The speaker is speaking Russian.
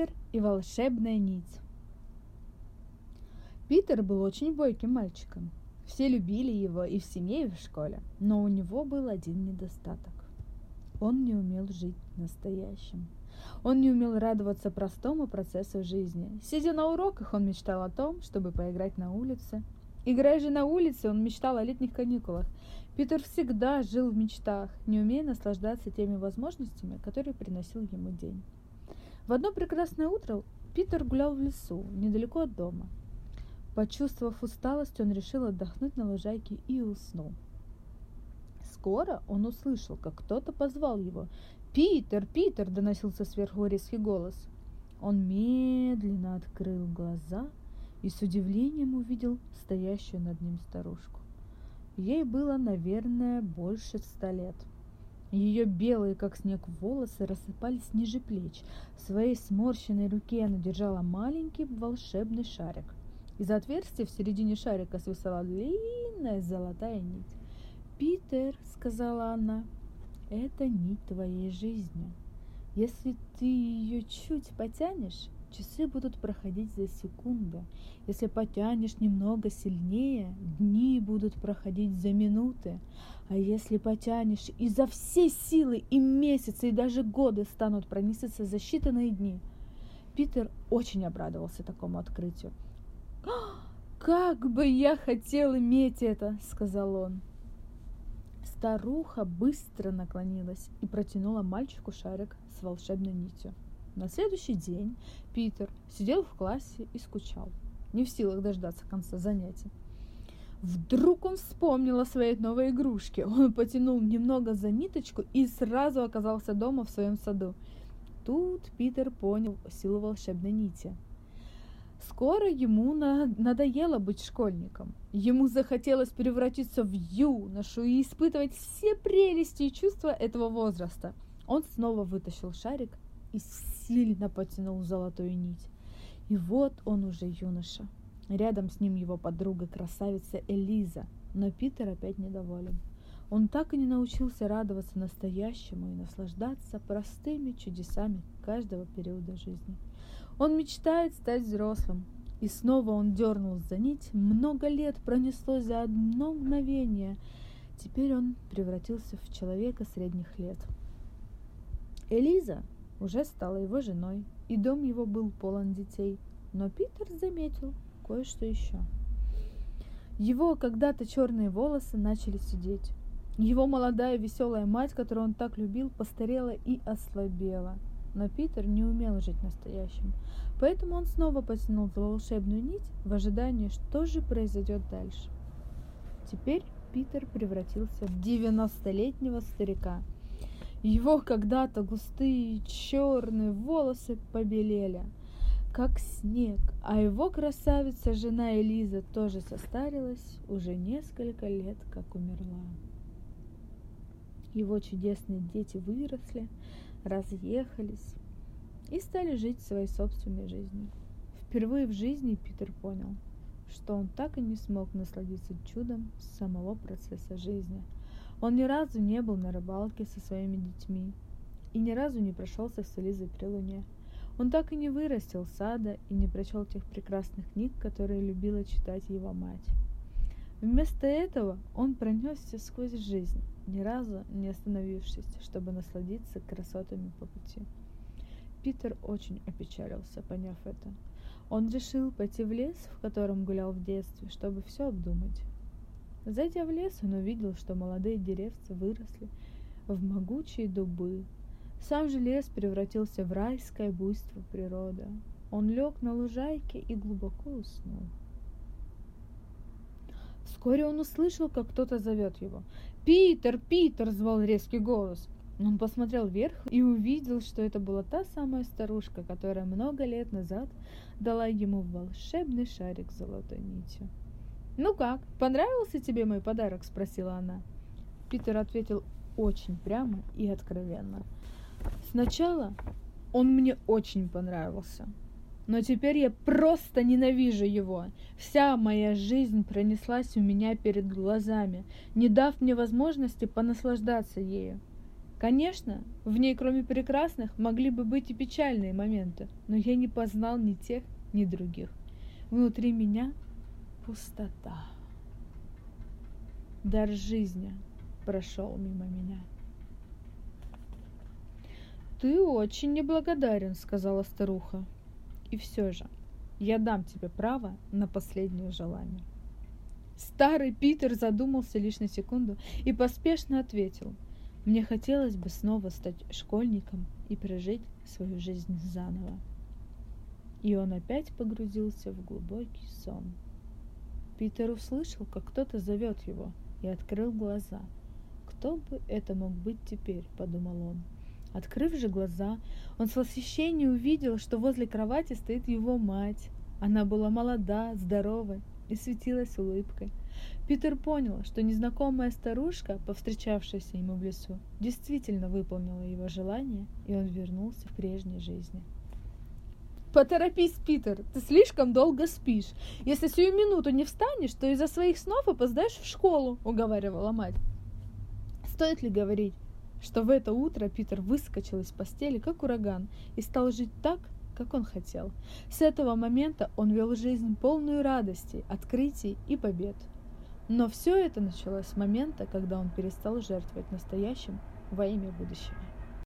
Питер и волшебная нить. Питер был очень бойким мальчиком. Все любили его и в семье, и в школе. Но у него был один недостаток. Он не умел жить настоящим. Он не умел радоваться простому процессу жизни. Сидя на уроках, он мечтал о том, чтобы поиграть на улице. Играя же на улице, он мечтал о летних каникулах. Питер всегда жил в мечтах, не умея наслаждаться теми возможностями, которые приносил ему день. В одно прекрасное утро Питер гулял в лесу, недалеко от дома. Почувствовав усталость, он решил отдохнуть на лужайке и уснул. Скоро он услышал, как кто-то позвал его. «Питер! Питер!» – доносился сверху резкий голос. Он медленно открыл глаза и с удивлением увидел стоящую над ним старушку. Ей было, наверное, больше ста лет – ее белые, как снег, волосы рассыпались ниже плеч. В своей сморщенной руке она держала маленький волшебный шарик. Из отверстия в середине шарика свисала длинная золотая нить. «Питер», — сказала она, — «это нить твоей жизни. Если ты ее чуть потянешь, часы будут проходить за секунды. Если потянешь немного сильнее, дни будут проходить за минуты. А если потянешь изо всей силы, и месяцы, и даже годы станут проноситься за считанные дни. Питер очень обрадовался такому открытию. «Как бы я хотел иметь это!» — сказал он. Старуха быстро наклонилась и протянула мальчику шарик с волшебной нитью. На следующий день Питер сидел в классе и скучал, не в силах дождаться конца занятий. Вдруг он вспомнил о своей новой игрушке. Он потянул немного за ниточку и сразу оказался дома в своем саду. Тут Питер понял силу волшебной нити. Скоро ему надоело быть школьником. Ему захотелось превратиться в юношу и испытывать все прелести и чувства этого возраста. Он снова вытащил шарик и сильно потянул золотую нить. И вот он уже юноша. Рядом с ним его подруга-красавица Элиза, но Питер опять недоволен. Он так и не научился радоваться настоящему и наслаждаться простыми чудесами каждого периода жизни. Он мечтает стать взрослым. И снова он дернул за нить. Много лет пронеслось за одно мгновение. Теперь он превратился в человека средних лет. Элиза уже стала его женой, и дом его был полон детей. Но Питер заметил, кое-что еще. Его когда-то черные волосы начали сидеть. Его молодая веселая мать, которую он так любил, постарела и ослабела. Но Питер не умел жить настоящим, поэтому он снова потянул за волшебную нить в ожидании, что же произойдет дальше. Теперь Питер превратился в 90-летнего старика. Его когда-то густые черные волосы побелели – как снег, а его красавица жена Элиза тоже состарилась, уже несколько лет как умерла. Его чудесные дети выросли, разъехались и стали жить своей собственной жизнью. Впервые в жизни Питер понял, что он так и не смог насладиться чудом самого процесса жизни. Он ни разу не был на рыбалке со своими детьми и ни разу не прошелся с Элизой при луне – он так и не вырастил сада и не прочел тех прекрасных книг, которые любила читать его мать. Вместо этого он пронесся сквозь жизнь, ни разу не остановившись, чтобы насладиться красотами по пути. Питер очень опечалился, поняв это. Он решил пойти в лес, в котором гулял в детстве, чтобы все обдумать. Зайдя в лес, он увидел, что молодые деревца выросли в могучие дубы, сам же лес превратился в райское буйство природы. Он лег на лужайке и глубоко уснул. Вскоре он услышал, как кто-то зовет его. «Питер! Питер!» – звал резкий голос. Он посмотрел вверх и увидел, что это была та самая старушка, которая много лет назад дала ему волшебный шарик с золотой нитью. «Ну как, понравился тебе мой подарок?» – спросила она. Питер ответил очень прямо и откровенно – Сначала он мне очень понравился. Но теперь я просто ненавижу его. Вся моя жизнь пронеслась у меня перед глазами, не дав мне возможности понаслаждаться ею. Конечно, в ней, кроме прекрасных, могли бы быть и печальные моменты, но я не познал ни тех, ни других. Внутри меня пустота. Дар жизни прошел мимо меня. «Ты очень неблагодарен», — сказала старуха. «И все же, я дам тебе право на последнее желание». Старый Питер задумался лишь на секунду и поспешно ответил. «Мне хотелось бы снова стать школьником и прожить свою жизнь заново». И он опять погрузился в глубокий сон. Питер услышал, как кто-то зовет его, и открыл глаза. «Кто бы это мог быть теперь?» – подумал он. Открыв же глаза, он с восхищением увидел, что возле кровати стоит его мать. Она была молода, здорова и светилась улыбкой. Питер понял, что незнакомая старушка, повстречавшаяся ему в лесу, действительно выполнила его желание, и он вернулся в прежней жизни. Поторопись, Питер, ты слишком долго спишь. Если сию минуту не встанешь, то из-за своих снов опоздаешь в школу, уговаривала мать. Стоит ли говорить, что в это утро Питер выскочил из постели, как ураган, и стал жить так, как он хотел. С этого момента он вел жизнь полную радости, открытий и побед. Но все это началось с момента, когда он перестал жертвовать настоящим во имя будущего.